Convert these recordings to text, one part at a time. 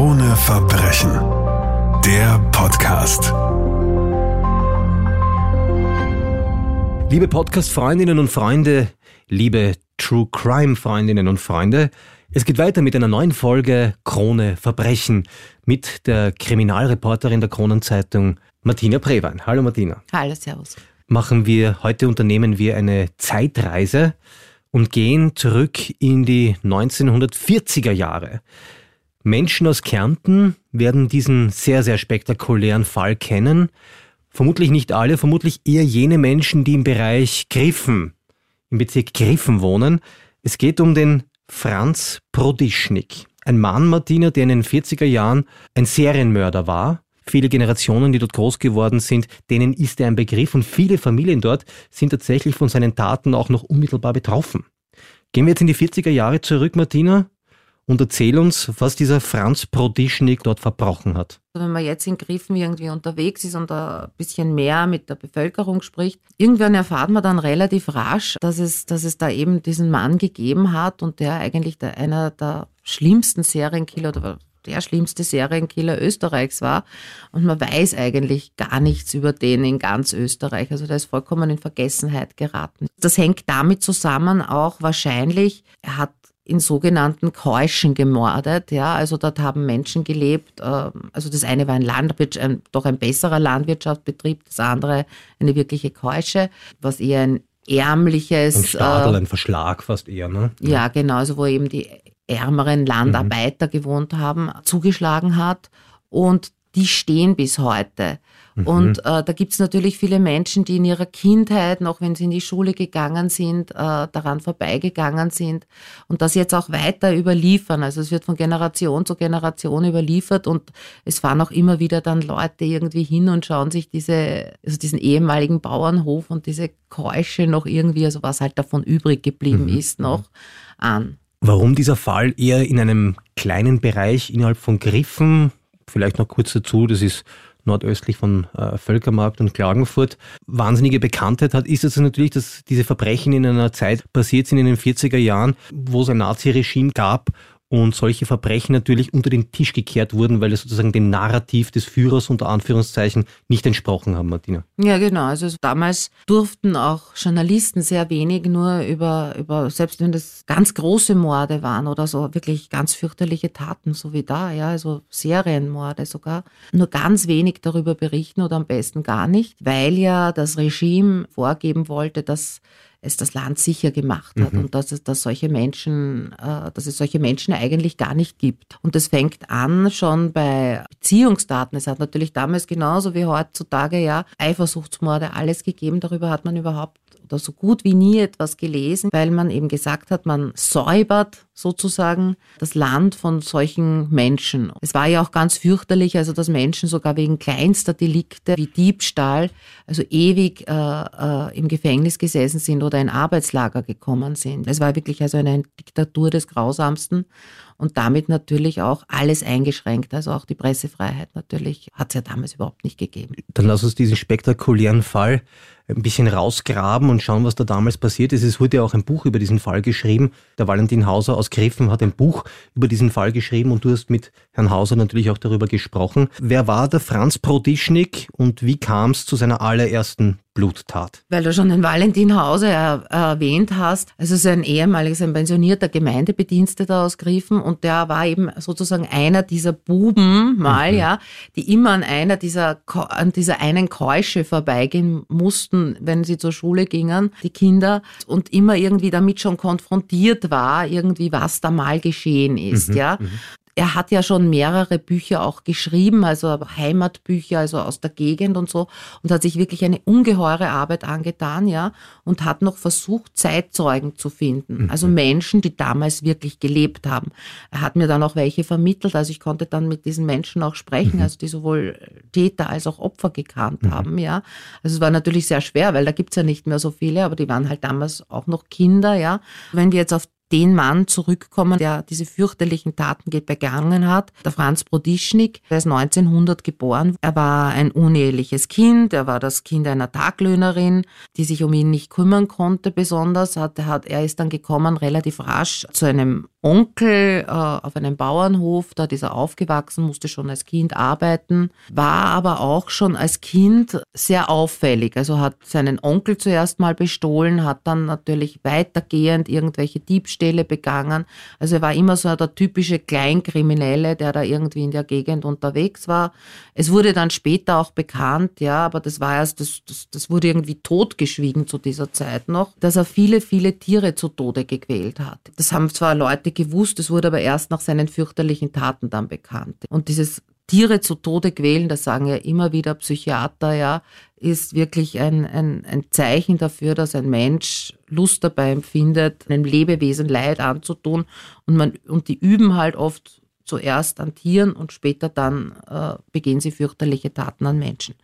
Krone Verbrechen. Der Podcast. Liebe Podcast-Freundinnen und Freunde, liebe True Crime-Freundinnen und Freunde, es geht weiter mit einer neuen Folge Krone Verbrechen mit der Kriminalreporterin der Kronenzeitung Martina Prewein. Hallo Martina. Hallo, Servus. Machen wir, heute unternehmen wir eine Zeitreise und gehen zurück in die 1940er Jahre. Menschen aus Kärnten werden diesen sehr, sehr spektakulären Fall kennen. Vermutlich nicht alle, vermutlich eher jene Menschen, die im Bereich Griffen, im Bezirk Griffen wohnen. Es geht um den Franz Prodischnik. Ein Mann, Martina, der in den 40er Jahren ein Serienmörder war. Viele Generationen, die dort groß geworden sind, denen ist er ein Begriff und viele Familien dort sind tatsächlich von seinen Taten auch noch unmittelbar betroffen. Gehen wir jetzt in die 40er Jahre zurück, Martina und erzähl uns, was dieser Franz Prodischnik dort verbrochen hat. Also wenn man jetzt in Griffen irgendwie unterwegs ist und ein bisschen mehr mit der Bevölkerung spricht, irgendwann erfahrt man dann relativ rasch, dass es, dass es da eben diesen Mann gegeben hat und der eigentlich der, einer der schlimmsten Serienkiller oder der schlimmste Serienkiller Österreichs war. Und man weiß eigentlich gar nichts über den in ganz Österreich. Also der ist vollkommen in Vergessenheit geraten. Das hängt damit zusammen auch wahrscheinlich, er hat in sogenannten Keuschen gemordet. Ja, also dort haben Menschen gelebt. Ähm, also das eine war ein Landwirtschaft, ein, doch ein besserer Landwirtschaftsbetrieb, das andere eine wirkliche Keusche, was eher ein ärmliches. Ein Stadel, äh, ein Verschlag fast eher, ne? Ja, genau, also wo eben die ärmeren Landarbeiter mhm. gewohnt haben, zugeschlagen hat. Und die stehen bis heute. Mhm. Und äh, da gibt es natürlich viele Menschen, die in ihrer Kindheit, noch wenn sie in die Schule gegangen sind, äh, daran vorbeigegangen sind und das jetzt auch weiter überliefern. Also es wird von Generation zu Generation überliefert und es fahren auch immer wieder dann Leute irgendwie hin und schauen sich diese, also diesen ehemaligen Bauernhof und diese Keusche noch irgendwie, also was halt davon übrig geblieben mhm. ist, noch an. Warum dieser Fall eher in einem kleinen Bereich innerhalb von Griffen, vielleicht noch kurz dazu, das ist nordöstlich von äh, Völkermarkt und Klagenfurt, wahnsinnige Bekanntheit hat, ist es natürlich, dass diese Verbrechen in einer Zeit passiert sind in den 40er Jahren, wo es ein Naziregime gab und solche Verbrechen natürlich unter den Tisch gekehrt wurden, weil es sozusagen dem Narrativ des Führers unter Anführungszeichen nicht entsprochen haben, Martina. Ja, genau. Also damals durften auch Journalisten sehr wenig nur über, über, selbst wenn das ganz große Morde waren oder so wirklich ganz fürchterliche Taten, so wie da, ja, also Serienmorde sogar, nur ganz wenig darüber berichten oder am besten gar nicht, weil ja das Regime vorgeben wollte, dass es das Land sicher gemacht hat mhm. und dass es, dass solche Menschen, äh, dass es solche Menschen eigentlich gar nicht gibt. Und das fängt an schon bei Beziehungsdaten. Es hat natürlich damals genauso wie heutzutage ja Eifersuchtsmorde alles gegeben. Darüber hat man überhaupt oder so gut wie nie etwas gelesen, weil man eben gesagt hat, man säubert sozusagen das Land von solchen Menschen. Es war ja auch ganz fürchterlich, also dass Menschen sogar wegen kleinster Delikte wie Diebstahl, also ewig äh, äh, im Gefängnis gesessen sind oder in Arbeitslager gekommen sind. Es war wirklich also eine Diktatur des Grausamsten und damit natürlich auch alles eingeschränkt. Also auch die Pressefreiheit natürlich hat es ja damals überhaupt nicht gegeben. Dann lass uns diesen spektakulären Fall ein bisschen rausgraben und schauen, was da damals passiert ist. Es wurde ja auch ein Buch über diesen Fall geschrieben. Der Valentin Hauser aus Griffen hat ein Buch über diesen Fall geschrieben und du hast mit Herrn Hauser natürlich auch darüber gesprochen. Wer war der Franz Prodischnik und wie kam es zu seiner allerersten Bluttat. Weil du schon den Valentin Hauser er, erwähnt hast, also sein ehemaliges, ein pensionierter Gemeindebediensteter aus Griffen und der war eben sozusagen einer dieser Buben mal, mhm. ja, die immer an einer dieser, an dieser einen Keusche vorbeigehen mussten, wenn sie zur Schule gingen, die Kinder, und immer irgendwie damit schon konfrontiert war, irgendwie was da mal geschehen ist, mhm. ja. Mhm er hat ja schon mehrere Bücher auch geschrieben, also Heimatbücher, also aus der Gegend und so, und hat sich wirklich eine ungeheure Arbeit angetan, ja, und hat noch versucht, Zeitzeugen zu finden, mhm. also Menschen, die damals wirklich gelebt haben. Er hat mir dann auch welche vermittelt, also ich konnte dann mit diesen Menschen auch sprechen, mhm. also die sowohl Täter als auch Opfer gekannt mhm. haben, ja. Also es war natürlich sehr schwer, weil da gibt's ja nicht mehr so viele, aber die waren halt damals auch noch Kinder, ja. Wenn wir jetzt auf den Mann zurückkommen, der diese fürchterlichen Taten begangen hat. Der Franz Brodischnik, der ist 1900 geboren. Er war ein uneheliches Kind. Er war das Kind einer Taglöhnerin, die sich um ihn nicht kümmern konnte besonders. Er ist dann gekommen relativ rasch zu einem Onkel äh, auf einem Bauernhof, da ist er aufgewachsen, musste schon als Kind arbeiten, war aber auch schon als Kind sehr auffällig. Also hat seinen Onkel zuerst mal bestohlen, hat dann natürlich weitergehend irgendwelche Diebstähle begangen. Also er war immer so der typische Kleinkriminelle, der da irgendwie in der Gegend unterwegs war. Es wurde dann später auch bekannt, ja, aber das war erst, das, das, das wurde irgendwie totgeschwiegen zu dieser Zeit noch, dass er viele, viele Tiere zu Tode gequält hat. Das haben zwar Leute gewusst, es wurde aber erst nach seinen fürchterlichen Taten dann bekannt. Und dieses Tiere zu Tode quälen, das sagen ja immer wieder Psychiater, ja, ist wirklich ein, ein, ein Zeichen dafür, dass ein Mensch Lust dabei empfindet, einem Lebewesen Leid anzutun. Und, man, und die üben halt oft zuerst an Tieren und später dann äh, begehen sie fürchterliche Taten an Menschen.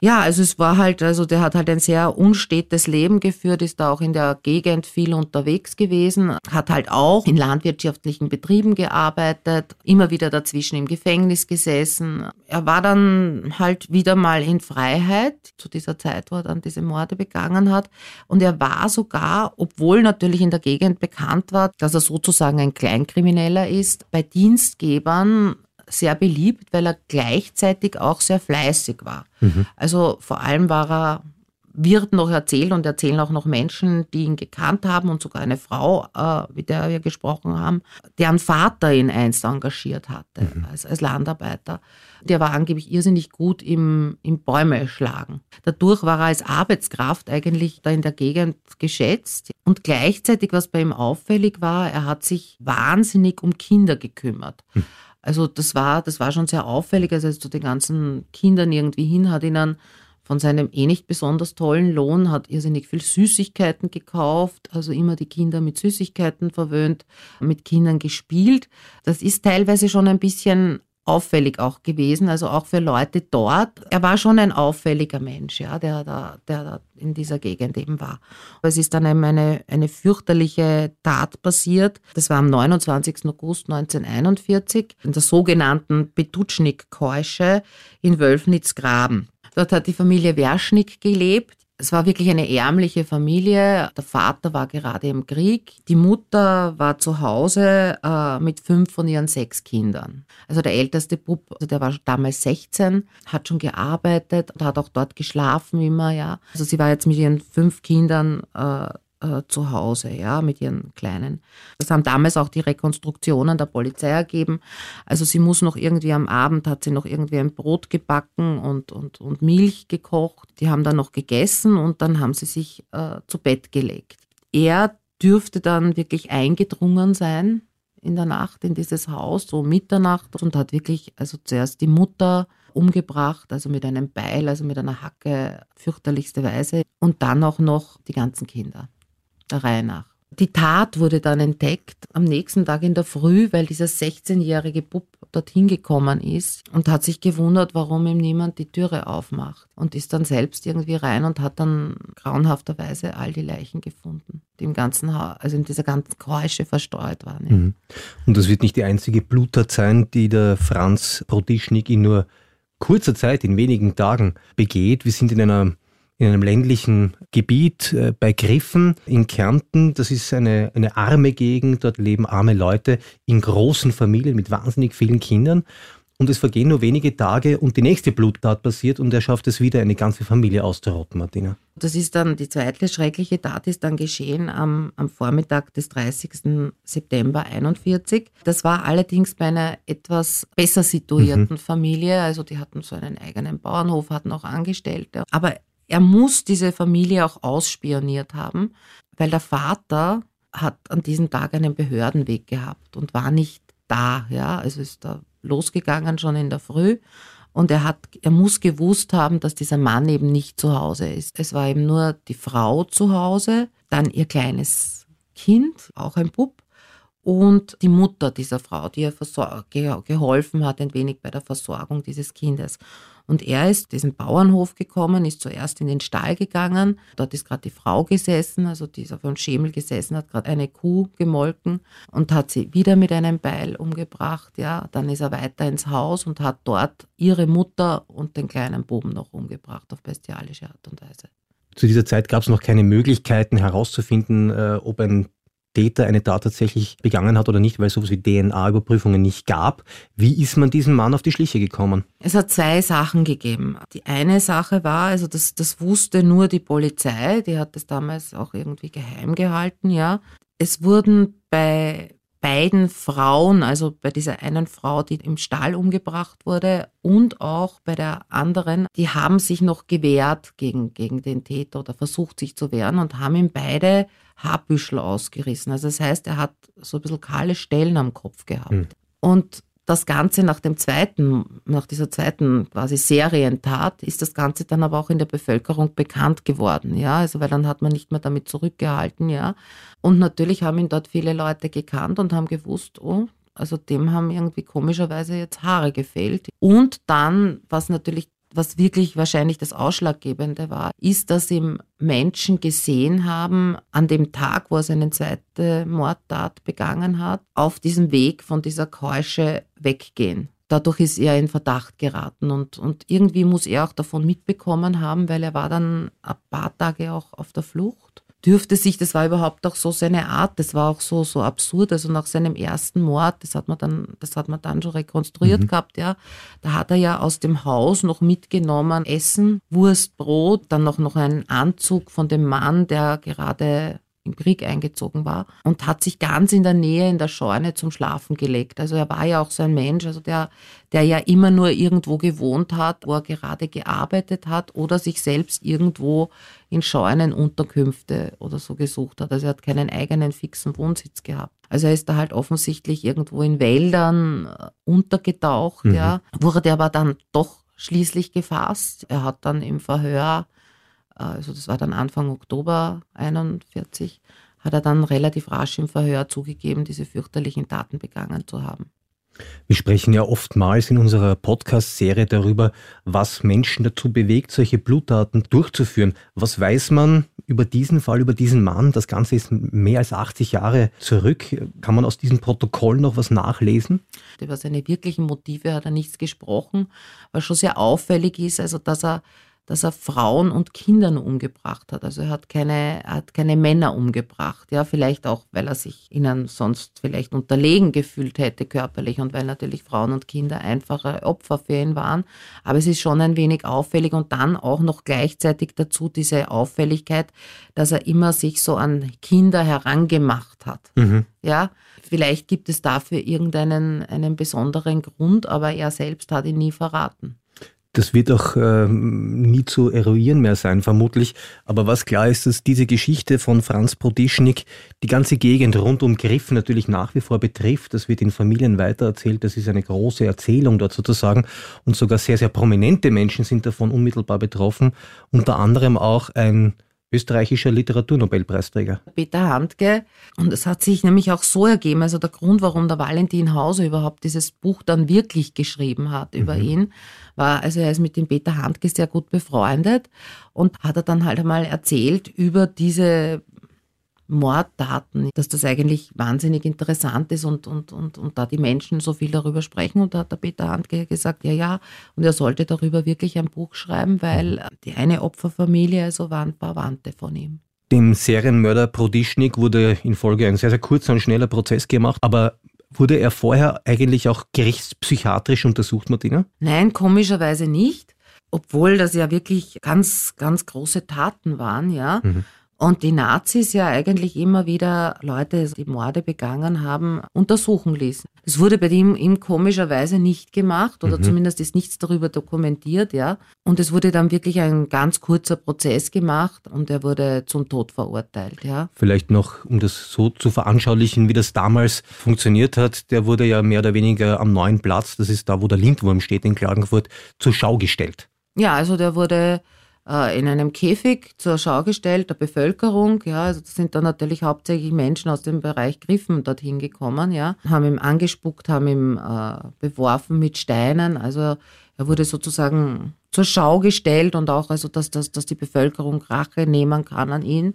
Ja, also es war halt, also der hat halt ein sehr unstetes Leben geführt, ist da auch in der Gegend viel unterwegs gewesen, hat halt auch in landwirtschaftlichen Betrieben gearbeitet, immer wieder dazwischen im Gefängnis gesessen. Er war dann halt wieder mal in Freiheit zu dieser Zeit, wo er dann diese Morde begangen hat. Und er war sogar, obwohl natürlich in der Gegend bekannt war, dass er sozusagen ein Kleinkrimineller ist, bei Dienst Gastgebern sehr beliebt, weil er gleichzeitig auch sehr fleißig war. Mhm. Also vor allem war er, wird noch erzählt und erzählen auch noch Menschen, die ihn gekannt haben und sogar eine Frau, äh, mit der wir gesprochen haben, deren Vater ihn einst engagiert hatte mhm. als, als Landarbeiter. Der war angeblich irrsinnig gut im, im Bäume schlagen. Dadurch war er als Arbeitskraft eigentlich da in der Gegend geschätzt. Und gleichzeitig, was bei ihm auffällig war, er hat sich wahnsinnig um Kinder gekümmert. Hm. Also das war, das war schon sehr auffällig. Also zu den ganzen Kindern irgendwie hin, hat ihnen von seinem eh nicht besonders tollen Lohn, hat irrsinnig viel Süßigkeiten gekauft, also immer die Kinder mit Süßigkeiten verwöhnt, mit Kindern gespielt. Das ist teilweise schon ein bisschen auffällig auch gewesen, also auch für Leute dort. Er war schon ein auffälliger Mensch, ja, der da, der da in dieser Gegend eben war. Es ist dann eine, eine fürchterliche Tat passiert. Das war am 29. August 1941 in der sogenannten Petutschnik-Keusche in Wölfnitz-Graben. Dort hat die Familie Werschnick gelebt. Es war wirklich eine ärmliche Familie. Der Vater war gerade im Krieg. Die Mutter war zu Hause äh, mit fünf von ihren sechs Kindern. Also der älteste Bub, also der war damals 16, hat schon gearbeitet und hat auch dort geschlafen immer, ja. Also sie war jetzt mit ihren fünf Kindern äh, äh, zu Hause, ja, mit ihren Kleinen. Das haben damals auch die Rekonstruktionen der Polizei ergeben. Also sie muss noch irgendwie am Abend, hat sie noch irgendwie ein Brot gebacken und, und, und Milch gekocht. Die haben dann noch gegessen und dann haben sie sich äh, zu Bett gelegt. Er dürfte dann wirklich eingedrungen sein in der Nacht in dieses Haus, so Mitternacht und hat wirklich, also zuerst die Mutter umgebracht, also mit einem Beil, also mit einer Hacke, fürchterlichste Weise und dann auch noch die ganzen Kinder der Reihe nach. Die Tat wurde dann entdeckt am nächsten Tag in der Früh, weil dieser 16-jährige Bub dorthin gekommen ist und hat sich gewundert, warum ihm niemand die Türe aufmacht und ist dann selbst irgendwie rein und hat dann grauenhafterweise all die Leichen gefunden, die im ganzen Haus, also in dieser ganzen Keusche verstreut waren. Mhm. Und das wird nicht die einzige Bluttat sein, die der Franz Brodischnik in nur kurzer Zeit, in wenigen Tagen begeht. Wir sind in einer in einem ländlichen Gebiet äh, bei Griffen in Kärnten. Das ist eine, eine arme Gegend, dort leben arme Leute in großen Familien mit wahnsinnig vielen Kindern. Und es vergehen nur wenige Tage und die nächste Bluttat passiert und er schafft es wieder, eine ganze Familie auszurotten, Martina. Das ist dann, die zweite schreckliche Tat ist dann geschehen am, am Vormittag des 30. September 41. Das war allerdings bei einer etwas besser situierten mhm. Familie. Also die hatten so einen eigenen Bauernhof, hatten auch Angestellte. Aber er muss diese Familie auch ausspioniert haben, weil der Vater hat an diesem Tag einen Behördenweg gehabt und war nicht da. Ja, also ist da losgegangen schon in der Früh und er hat, er muss gewusst haben, dass dieser Mann eben nicht zu Hause ist. Es war eben nur die Frau zu Hause, dann ihr kleines Kind, auch ein Bub und die Mutter dieser Frau, die ihr geholfen hat, ein wenig bei der Versorgung dieses Kindes. Und er ist diesen Bauernhof gekommen, ist zuerst in den Stall gegangen. Dort ist gerade die Frau gesessen, also dieser von Schemel gesessen, hat gerade eine Kuh gemolken und hat sie wieder mit einem Beil umgebracht. Ja, dann ist er weiter ins Haus und hat dort ihre Mutter und den kleinen Buben noch umgebracht auf bestialische Art und Weise. Zu dieser Zeit gab es noch keine Möglichkeiten herauszufinden, äh, ob ein Täter eine Tat tatsächlich begangen hat oder nicht, weil es sowas wie DNA-Überprüfungen nicht gab. Wie ist man diesem Mann auf die Schliche gekommen? Es hat zwei Sachen gegeben. Die eine Sache war, also das, das wusste nur die Polizei, die hat das damals auch irgendwie geheim gehalten, ja. Es wurden bei beiden Frauen, also bei dieser einen Frau, die im Stall umgebracht wurde und auch bei der anderen, die haben sich noch gewehrt gegen, gegen den Täter oder versucht sich zu wehren und haben ihm beide Haarbüschel ausgerissen. Also das heißt, er hat so ein bisschen kahle Stellen am Kopf gehabt. Mhm. Und das Ganze nach dem zweiten, nach dieser zweiten quasi Serientat ist das Ganze dann aber auch in der Bevölkerung bekannt geworden, ja, also weil dann hat man nicht mehr damit zurückgehalten, ja. Und natürlich haben ihn dort viele Leute gekannt und haben gewusst, oh, also dem haben irgendwie komischerweise jetzt Haare gefehlt. Und dann, was natürlich was wirklich wahrscheinlich das Ausschlaggebende war, ist, dass ihm Menschen gesehen haben, an dem Tag, wo er seine zweite Mordtat begangen hat, auf diesem Weg von dieser Keusche weggehen. Dadurch ist er in Verdacht geraten und, und irgendwie muss er auch davon mitbekommen haben, weil er war dann ein paar Tage auch auf der Flucht dürfte sich, das war überhaupt auch so seine Art, das war auch so, so absurd. Also nach seinem ersten Mord, das hat man dann, das hat man dann schon rekonstruiert mhm. gehabt, ja. Da hat er ja aus dem Haus noch mitgenommen Essen, Wurst, Brot, dann noch, noch einen Anzug von dem Mann, der gerade im Krieg eingezogen war und hat sich ganz in der Nähe in der Scheune zum Schlafen gelegt. Also er war ja auch so ein Mensch, also der, der ja immer nur irgendwo gewohnt hat, wo er gerade gearbeitet hat oder sich selbst irgendwo in Scheunenunterkünfte oder so gesucht hat. Also er hat keinen eigenen fixen Wohnsitz gehabt. Also er ist da halt offensichtlich irgendwo in Wäldern äh, untergetaucht, mhm. ja, wurde aber dann doch schließlich gefasst. Er hat dann im Verhör also das war dann Anfang Oktober 41, hat er dann relativ rasch im Verhör zugegeben, diese fürchterlichen Taten begangen zu haben. Wir sprechen ja oftmals in unserer Podcast-Serie darüber, was Menschen dazu bewegt, solche Bluttaten durchzuführen. Was weiß man über diesen Fall, über diesen Mann? Das Ganze ist mehr als 80 Jahre zurück. Kann man aus diesem Protokoll noch was nachlesen? Über seine wirklichen Motive hat er nichts gesprochen, was schon sehr auffällig ist, also dass er dass er Frauen und Kindern umgebracht hat. Also er hat keine, er hat keine Männer umgebracht. Ja, vielleicht auch, weil er sich ihnen sonst vielleicht unterlegen gefühlt hätte körperlich und weil natürlich Frauen und Kinder einfache Opfer für ihn waren. Aber es ist schon ein wenig auffällig und dann auch noch gleichzeitig dazu diese Auffälligkeit, dass er immer sich so an Kinder herangemacht hat. Mhm. Ja, vielleicht gibt es dafür irgendeinen einen besonderen Grund, aber er selbst hat ihn nie verraten. Das wird auch äh, nie zu eruieren mehr sein, vermutlich. Aber was klar ist, dass diese Geschichte von Franz Prodischnik die ganze Gegend rund um Griff natürlich nach wie vor betrifft. Das wird in Familien weitererzählt. Das ist eine große Erzählung dort sozusagen. Und sogar sehr, sehr prominente Menschen sind davon unmittelbar betroffen. Unter anderem auch ein österreichischer Literaturnobelpreisträger. Peter Handke. Und es hat sich nämlich auch so ergeben, also der Grund, warum der Valentin Hauser überhaupt dieses Buch dann wirklich geschrieben hat über mhm. ihn, war, also er ist mit dem Peter Handke sehr gut befreundet und hat er dann halt einmal erzählt über diese Morddaten, dass das eigentlich wahnsinnig interessant ist und, und, und, und da die Menschen so viel darüber sprechen. Und da hat der Peter Handke gesagt, ja, ja, und er sollte darüber wirklich ein Buch schreiben, weil die eine Opferfamilie also waren Verwandte von ihm. Dem Serienmörder Prodischnik wurde in Folge ein sehr, sehr kurzer und schneller Prozess gemacht, aber wurde er vorher eigentlich auch gerichtspsychiatrisch untersucht, Martina? Nein, komischerweise nicht, obwohl das ja wirklich ganz, ganz große Taten waren, ja. Mhm. Und die Nazis ja eigentlich immer wieder Leute, die Morde begangen haben, untersuchen ließen. Das wurde bei ihm, ihm komischerweise nicht gemacht oder mhm. zumindest ist nichts darüber dokumentiert, ja. Und es wurde dann wirklich ein ganz kurzer Prozess gemacht und er wurde zum Tod verurteilt, ja. Vielleicht noch, um das so zu veranschaulichen, wie das damals funktioniert hat, der wurde ja mehr oder weniger am neuen Platz, das ist da, wo der Lindwurm steht in Klagenfurt, zur Schau gestellt. Ja, also der wurde äh, in einem Käfig zur Schau gestellt, der Bevölkerung. Ja, also das sind dann natürlich hauptsächlich Menschen aus dem Bereich Griffen dorthin gekommen, ja, haben ihm angespuckt, haben ihm äh, beworfen mit Steinen. Also er wurde sozusagen zur Schau gestellt und auch, also dass, dass, dass die Bevölkerung Rache nehmen kann an ihn.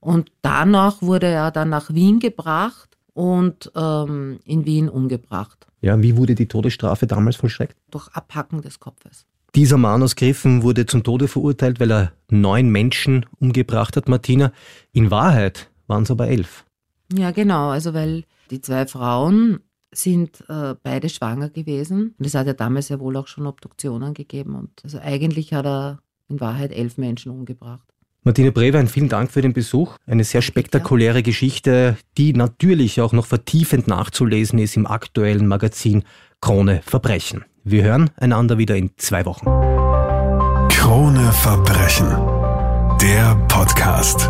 Und danach wurde er dann nach Wien gebracht und ähm, in Wien umgebracht. Ja, wie wurde die Todesstrafe damals vollstreckt? Durch Abhacken des Kopfes. Dieser Mann aus Griffen wurde zum Tode verurteilt, weil er neun Menschen umgebracht hat, Martina. In Wahrheit waren es aber elf. Ja, genau. Also, weil die zwei Frauen sind äh, beide schwanger gewesen. Und es hat ja damals ja wohl auch schon Obduktionen gegeben. Und also eigentlich hat er in Wahrheit elf Menschen umgebracht. Martine Brewein, vielen Dank für den Besuch. Eine sehr spektakuläre Geschichte, die natürlich auch noch vertiefend nachzulesen ist im aktuellen Magazin Krone Verbrechen. Wir hören einander wieder in zwei Wochen. Krone Verbrechen. Der Podcast.